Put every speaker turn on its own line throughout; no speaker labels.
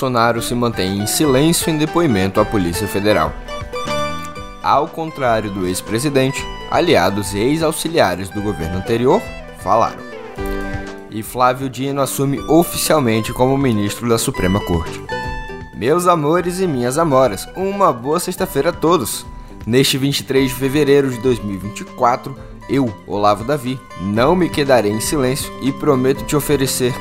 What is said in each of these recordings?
Bolsonaro se mantém em silêncio em depoimento à Polícia Federal. Ao contrário do ex-presidente, aliados e ex-auxiliares do governo anterior falaram. E Flávio Dino assume oficialmente como ministro da Suprema Corte. Meus amores e minhas amoras, uma boa sexta-feira a todos! Neste 23 de fevereiro de 2024, eu, Olavo Davi, não me quedarei em silêncio e prometo te oferecer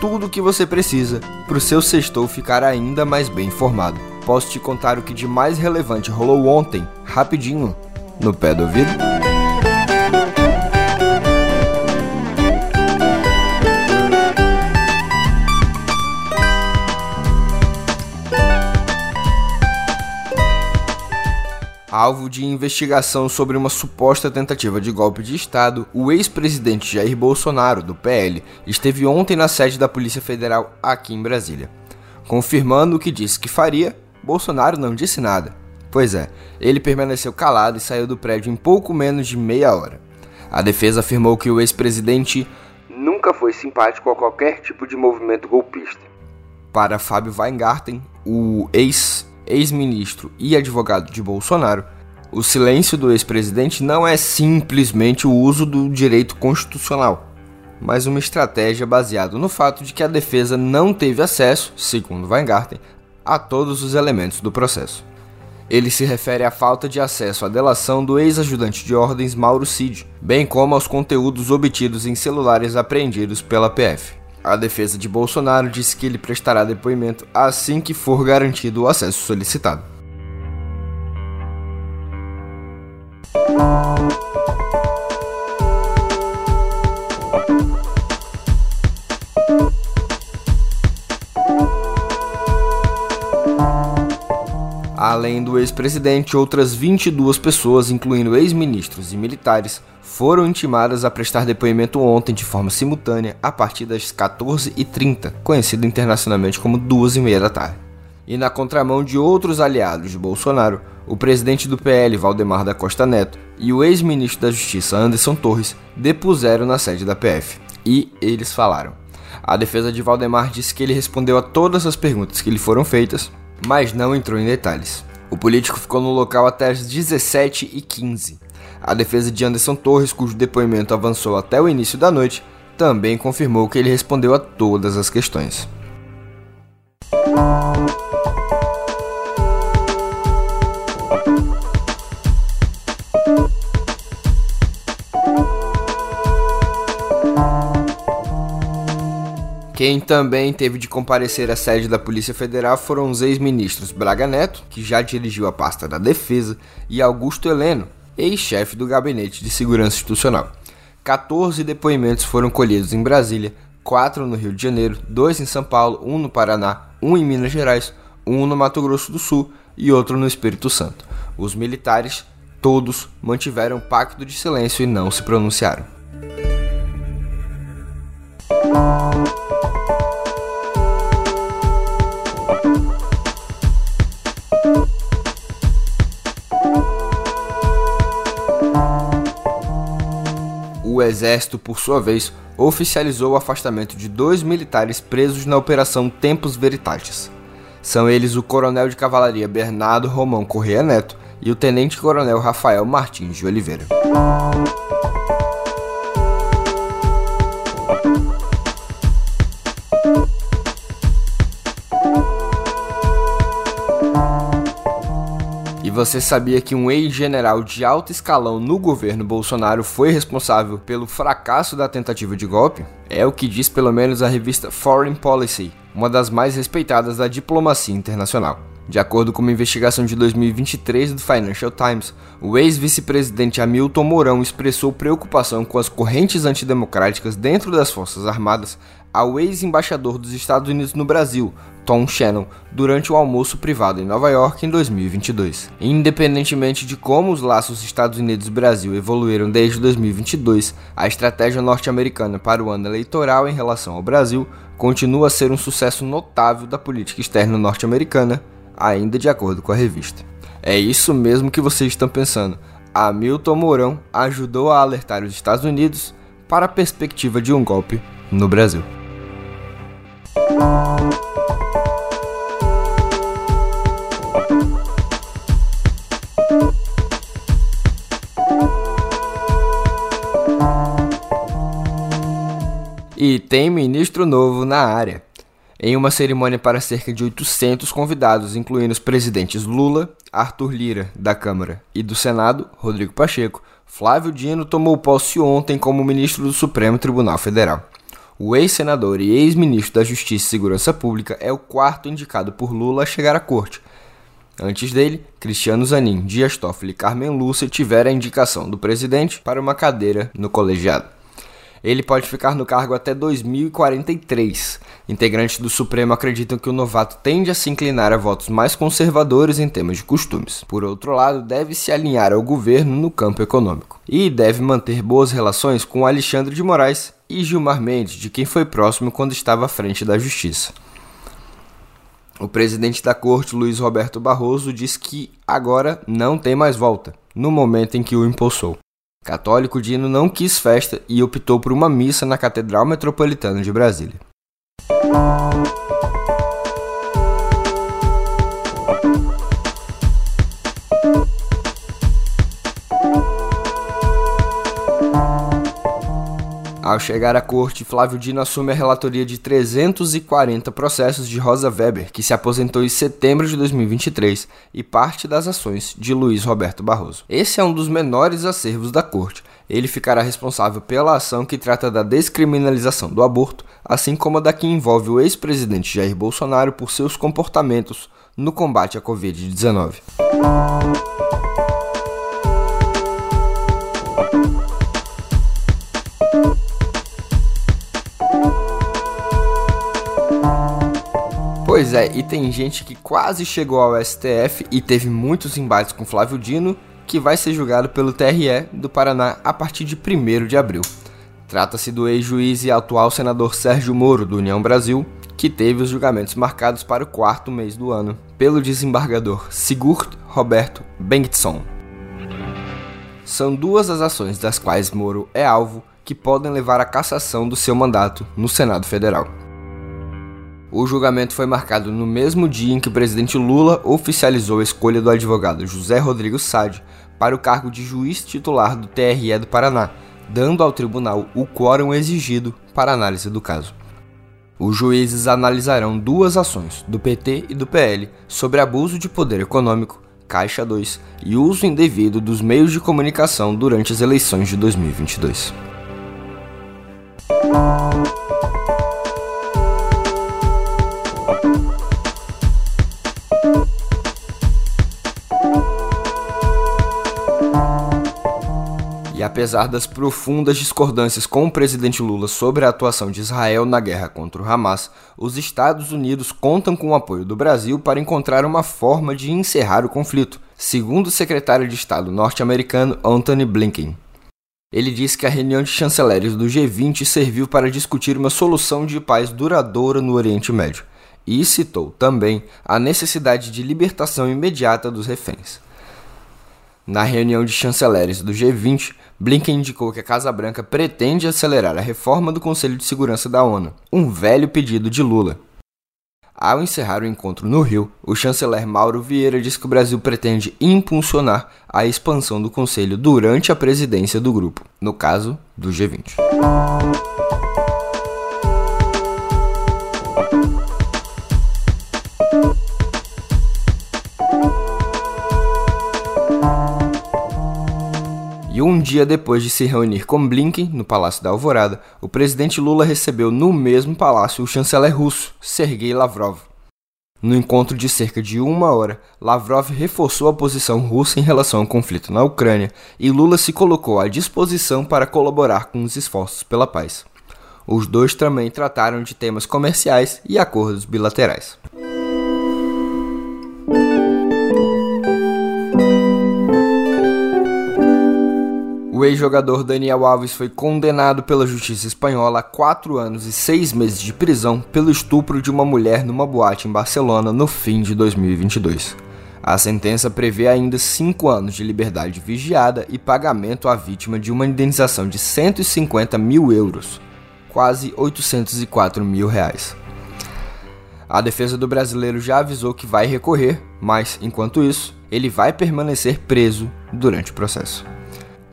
tudo o que você precisa para o seu sextou ficar ainda mais bem informado. Posso te contar o que de mais relevante rolou ontem, rapidinho, no pé do ouvido? Alvo de investigação sobre uma suposta tentativa de golpe de Estado, o ex-presidente Jair Bolsonaro, do PL, esteve ontem na sede da Polícia Federal aqui em Brasília. Confirmando o que disse que faria, Bolsonaro não disse nada. Pois é, ele permaneceu calado e saiu do prédio em pouco menos de meia hora. A defesa afirmou que o ex-presidente nunca foi simpático a qualquer tipo de movimento golpista. Para Fábio Weingarten, o ex ex-ministro e advogado de Bolsonaro, o silêncio do ex-presidente não é simplesmente o uso do direito constitucional, mas uma estratégia baseada no fato de que a defesa não teve acesso, segundo Weingarten, a todos os elementos do processo. Ele se refere à falta de acesso à delação do ex-ajudante de ordens Mauro Cid, bem como aos conteúdos obtidos em celulares apreendidos pela PF. A defesa de Bolsonaro disse que ele prestará depoimento assim que for garantido o acesso solicitado. Além do ex-presidente, outras 22 pessoas, incluindo ex-ministros e militares, foram intimadas a prestar depoimento ontem de forma simultânea a partir das 14h30, conhecido internacionalmente como 2h30 da tarde. E na contramão de outros aliados de Bolsonaro, o presidente do PL, Valdemar da Costa Neto, e o ex-ministro da Justiça, Anderson Torres, depuseram na sede da PF. E eles falaram. A defesa de Valdemar disse que ele respondeu a todas as perguntas que lhe foram feitas, mas não entrou em detalhes. O político ficou no local até as 17h15. A defesa de Anderson Torres, cujo depoimento avançou até o início da noite, também confirmou que ele respondeu a todas as questões. Quem também teve de comparecer à sede da Polícia Federal foram os ex-ministros Braga Neto, que já dirigiu a pasta da Defesa, e Augusto Heleno, ex-chefe do Gabinete de Segurança Institucional. 14 depoimentos foram colhidos em Brasília, 4 no Rio de Janeiro, 2 em São Paulo, 1 no Paraná, 1 em Minas Gerais, 1 no Mato Grosso do Sul e outro no Espírito Santo. Os militares, todos, mantiveram pacto de silêncio e não se pronunciaram. Exército, por sua vez, oficializou o afastamento de dois militares presos na Operação Tempos Veritatis. São eles o Coronel de Cavalaria Bernardo Romão Correia Neto e o Tenente Coronel Rafael Martins de Oliveira. Você sabia que um ex-general de alto escalão no governo Bolsonaro foi responsável pelo fracasso da tentativa de golpe? É o que diz pelo menos a revista Foreign Policy, uma das mais respeitadas da diplomacia internacional. De acordo com uma investigação de 2023 do Financial Times, o ex-vice-presidente Hamilton Mourão expressou preocupação com as correntes antidemocráticas dentro das Forças Armadas ao ex-embaixador dos Estados Unidos no Brasil, Tom Shannon, durante um almoço privado em Nova York em 2022. Independentemente de como os laços Estados Unidos-Brasil evoluíram desde 2022, a estratégia norte-americana para o ano eleitoral em relação ao Brasil continua a ser um sucesso notável da política externa norte-americana, ainda de acordo com a revista. É isso mesmo que vocês estão pensando. Hamilton Mourão ajudou a alertar os Estados Unidos para a perspectiva de um golpe no Brasil. E tem ministro novo na área. Em uma cerimônia para cerca de 800 convidados, incluindo os presidentes Lula, Arthur Lira, da Câmara, e do Senado, Rodrigo Pacheco, Flávio Dino tomou posse ontem como ministro do Supremo Tribunal Federal. O ex-senador e ex-ministro da Justiça e Segurança Pública é o quarto indicado por Lula a chegar à corte. Antes dele, Cristiano Zanin, Dias Toffoli e Carmen Lúcia tiveram a indicação do presidente para uma cadeira no colegiado. Ele pode ficar no cargo até 2043. Integrantes do Supremo acreditam que o novato tende a se inclinar a votos mais conservadores em temas de costumes. Por outro lado, deve se alinhar ao governo no campo econômico. E deve manter boas relações com Alexandre de Moraes e Gilmar Mendes, de quem foi próximo quando estava à frente da Justiça. O presidente da corte, Luiz Roberto Barroso, diz que agora não tem mais volta, no momento em que o impulsou. Católico Dino não quis festa e optou por uma missa na Catedral Metropolitana de Brasília. Ao chegar à corte, Flávio Dino assume a relatoria de 340 processos de Rosa Weber, que se aposentou em setembro de 2023, e parte das ações de Luiz Roberto Barroso. Esse é um dos menores acervos da corte. Ele ficará responsável pela ação que trata da descriminalização do aborto, assim como a da que envolve o ex-presidente Jair Bolsonaro por seus comportamentos no combate à Covid-19. Pois é, e tem gente que quase chegou ao STF e teve muitos embates com Flávio Dino, que vai ser julgado pelo TRE do Paraná a partir de 1 de abril. Trata-se do ex-juiz e atual senador Sérgio Moro, do União Brasil, que teve os julgamentos marcados para o quarto mês do ano, pelo desembargador Sigurd Roberto Bengtson. São duas as ações das quais Moro é alvo que podem levar à cassação do seu mandato no Senado Federal. O julgamento foi marcado no mesmo dia em que o presidente Lula oficializou a escolha do advogado José Rodrigo Sade para o cargo de juiz titular do TRE do Paraná, dando ao tribunal o quórum exigido para análise do caso. Os juízes analisarão duas ações, do PT e do PL, sobre abuso de poder econômico, Caixa 2 e uso indevido dos meios de comunicação durante as eleições de 2022. Apesar das profundas discordâncias com o presidente Lula sobre a atuação de Israel na guerra contra o Hamas, os Estados Unidos contam com o apoio do Brasil para encontrar uma forma de encerrar o conflito, segundo o secretário de Estado norte-americano Anthony Blinken. Ele disse que a reunião de chanceleres do G20 serviu para discutir uma solução de paz duradoura no Oriente Médio, e citou também a necessidade de libertação imediata dos reféns. Na reunião de chanceleres do G20, Blinken indicou que a Casa Branca pretende acelerar a reforma do Conselho de Segurança da ONU, um velho pedido de Lula. Ao encerrar o encontro no Rio, o chanceler Mauro Vieira disse que o Brasil pretende impulsionar a expansão do Conselho durante a presidência do grupo, no caso do G20. Um dia depois de se reunir com Blinken no Palácio da Alvorada, o presidente Lula recebeu no mesmo palácio o chanceler russo, Sergei Lavrov. No encontro de cerca de uma hora, Lavrov reforçou a posição russa em relação ao conflito na Ucrânia e Lula se colocou à disposição para colaborar com os esforços pela paz. Os dois também trataram de temas comerciais e acordos bilaterais. O ex-jogador Daniel Alves foi condenado pela justiça espanhola a quatro anos e seis meses de prisão pelo estupro de uma mulher numa boate em Barcelona no fim de 2022. A sentença prevê ainda cinco anos de liberdade vigiada e pagamento à vítima de uma indenização de 150 mil euros, quase 804 mil reais. A defesa do brasileiro já avisou que vai recorrer, mas, enquanto isso, ele vai permanecer preso durante o processo.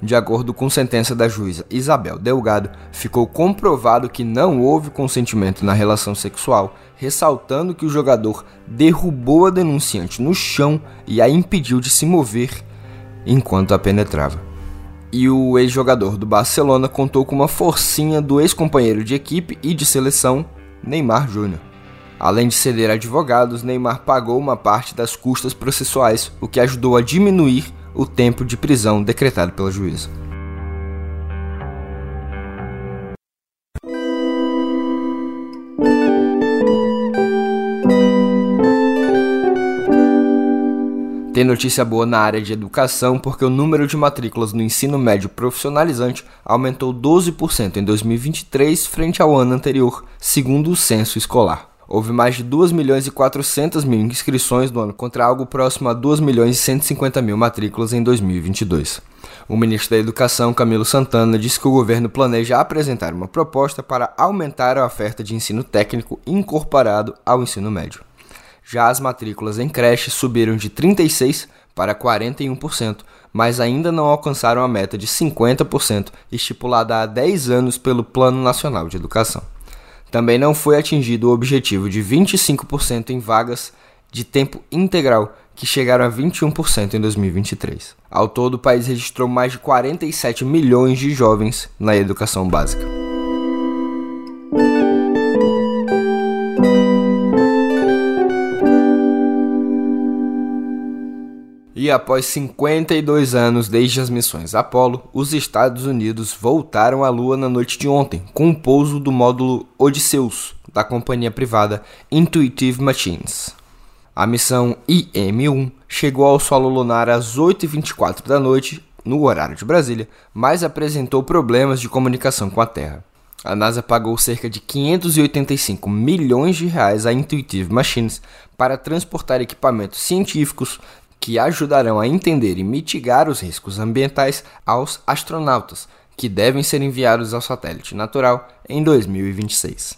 De acordo com sentença da juíza Isabel Delgado, ficou comprovado que não houve consentimento na relação sexual, ressaltando que o jogador derrubou a denunciante no chão e a impediu de se mover enquanto a penetrava. E o ex-jogador do Barcelona contou com uma forcinha do ex-companheiro de equipe e de seleção, Neymar Júnior. Além de ceder advogados, Neymar pagou uma parte das custas processuais, o que ajudou a diminuir o tempo de prisão decretado pela juíza. Tem notícia boa na área de educação porque o número de matrículas no ensino médio profissionalizante aumentou 12% em 2023 frente ao ano anterior, segundo o censo escolar. Houve mais de 2 milhões e 400 mil inscrições no ano contra algo próximo a 2 milhões e 150 mil matrículas em 2022. O ministro da Educação, Camilo Santana, disse que o governo planeja apresentar uma proposta para aumentar a oferta de ensino técnico incorporado ao ensino médio. Já as matrículas em creche subiram de 36% para 41%, mas ainda não alcançaram a meta de 50% estipulada há 10 anos pelo Plano Nacional de Educação. Também não foi atingido o objetivo de 25% em vagas de tempo integral, que chegaram a 21% em 2023. Ao todo, o país registrou mais de 47 milhões de jovens na educação básica. E após 52 anos desde as missões Apollo, os Estados Unidos voltaram à Lua na noite de ontem, com o pouso do módulo Odysseus, da companhia privada Intuitive Machines. A missão IM-1 chegou ao solo lunar às 8h24 da noite, no horário de Brasília, mas apresentou problemas de comunicação com a Terra. A NASA pagou cerca de 585 milhões de reais à Intuitive Machines para transportar equipamentos científicos, que ajudarão a entender e mitigar os riscos ambientais aos astronautas, que devem ser enviados ao satélite natural em 2026.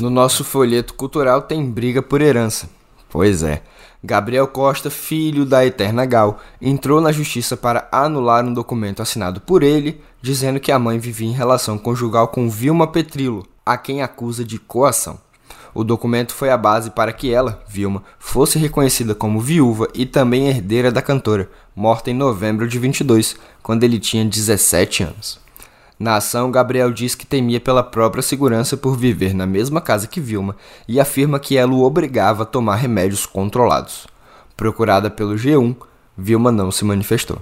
No nosso folheto cultural tem briga por herança. Pois é, Gabriel Costa, filho da Eterna Gal, entrou na justiça para anular um documento assinado por ele, dizendo que a mãe vivia em relação conjugal com Vilma Petrilo, a quem acusa de coação. O documento foi a base para que ela, Vilma, fosse reconhecida como viúva e também herdeira da cantora, morta em novembro de 22, quando ele tinha 17 anos. Na ação, Gabriel diz que temia pela própria segurança por viver na mesma casa que Vilma e afirma que ela o obrigava a tomar remédios controlados. Procurada pelo G1, Vilma não se manifestou.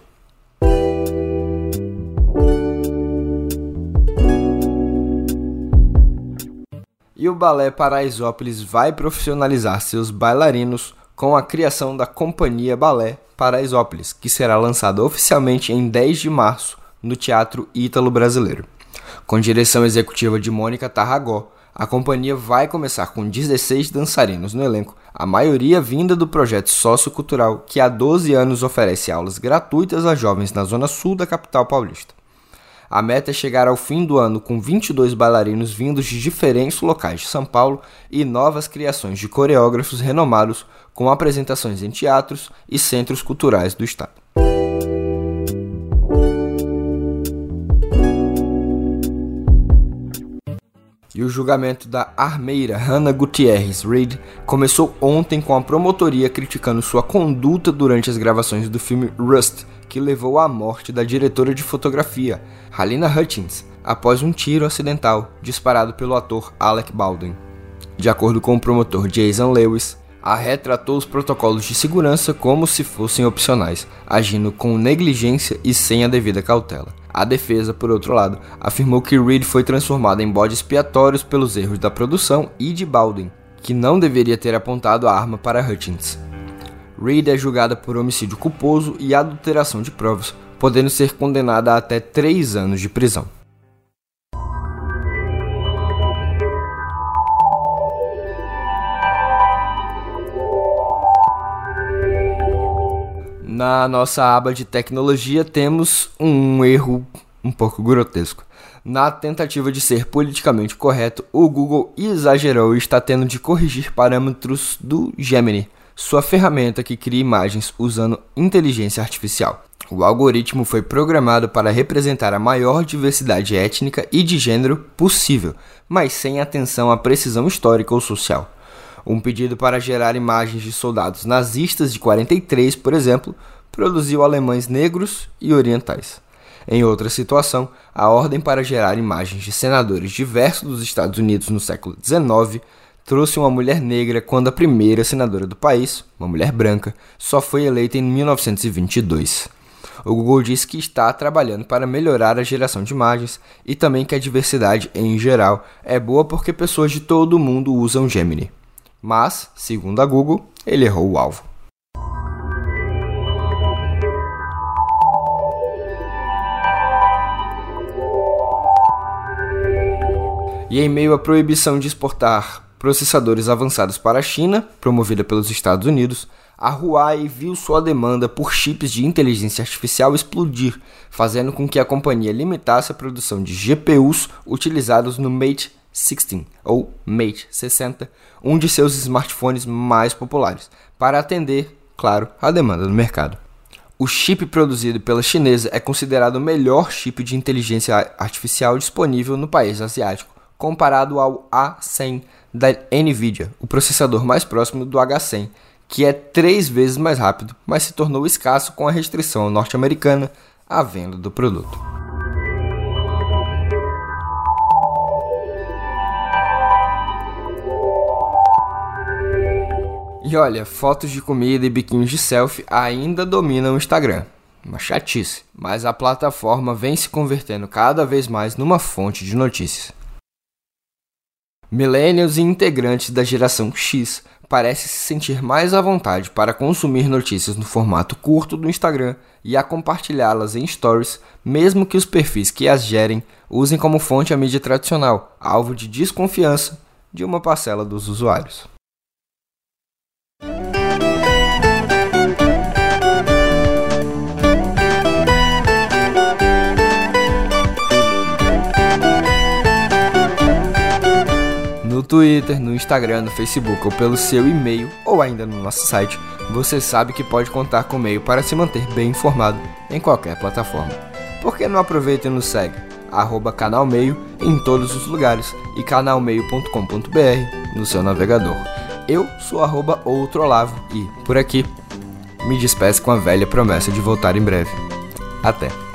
E o Balé Paraisópolis vai profissionalizar seus bailarinos com a criação da Companhia Balé Paraisópolis, que será lançada oficialmente em 10 de março no Teatro Ítalo Brasileiro. Com direção executiva de Mônica Tarragó, a companhia vai começar com 16 dançarinos no elenco, a maioria vinda do projeto sociocultural que há 12 anos oferece aulas gratuitas a jovens na zona sul da capital paulista. A meta é chegar ao fim do ano com 22 bailarinos vindos de diferentes locais de São Paulo e novas criações de coreógrafos renomados com apresentações em teatros e centros culturais do estado. E o julgamento da armeira Hannah Gutierrez Reid começou ontem com a promotoria criticando sua conduta durante as gravações do filme Rust, que levou à morte da diretora de fotografia, Halina Hutchins, após um tiro acidental disparado pelo ator Alec Baldwin. De acordo com o promotor Jason Lewis, a retratou os protocolos de segurança como se fossem opcionais, agindo com negligência e sem a devida cautela. A defesa, por outro lado, afirmou que Reed foi transformado em bode expiatórios pelos erros da produção e de Baldwin, que não deveria ter apontado a arma para Hutchins. Reed é julgada por homicídio culposo e adulteração de provas, podendo ser condenada a até três anos de prisão. Na nossa aba de tecnologia temos um erro um pouco grotesco. Na tentativa de ser politicamente correto, o Google exagerou e está tendo de corrigir parâmetros do Gemini sua ferramenta que cria imagens usando inteligência artificial. O algoritmo foi programado para representar a maior diversidade étnica e de gênero possível, mas sem atenção à precisão histórica ou social. Um pedido para gerar imagens de soldados nazistas de 43, por exemplo, produziu alemães negros e orientais. Em outra situação, a ordem para gerar imagens de senadores diversos dos Estados Unidos no século XIX trouxe uma mulher negra quando a primeira senadora do país, uma mulher branca, só foi eleita em 1922. O Google diz que está trabalhando para melhorar a geração de imagens e também que a diversidade em geral é boa porque pessoas de todo o mundo usam Gemini. Mas, segundo a Google, ele errou o alvo. E em meio à proibição de exportar processadores avançados para a China, promovida pelos Estados Unidos, a Huawei viu sua demanda por chips de inteligência artificial explodir, fazendo com que a companhia limitasse a produção de GPUs utilizados no Mate 16 ou Mate 60, um de seus smartphones mais populares, para atender, claro, a demanda do mercado. O chip produzido pela chinesa é considerado o melhor chip de inteligência artificial disponível no país asiático comparado ao A100 da Nvidia, o processador mais próximo do H100, que é três vezes mais rápido, mas se tornou escasso com a restrição norte-americana à venda do produto. E olha, fotos de comida e biquinhos de selfie ainda dominam o Instagram. Uma chatice, mas a plataforma vem se convertendo cada vez mais numa fonte de notícias. Millennials e integrantes da geração X parecem se sentir mais à vontade para consumir notícias no formato curto do Instagram e a compartilhá-las em stories, mesmo que os perfis que as gerem usem como fonte a mídia tradicional, alvo de desconfiança de uma parcela dos usuários. No Twitter, no Instagram, no Facebook ou pelo seu e-mail ou ainda no nosso site, você sabe que pode contar com o meio para se manter bem informado em qualquer plataforma. Por que não aproveita e nos segue? Arroba Canal Meio em todos os lugares e canalmeio.com.br no seu navegador. Eu sou arroba outro Olavo e, por aqui, me despeço com a velha promessa de voltar em breve. Até!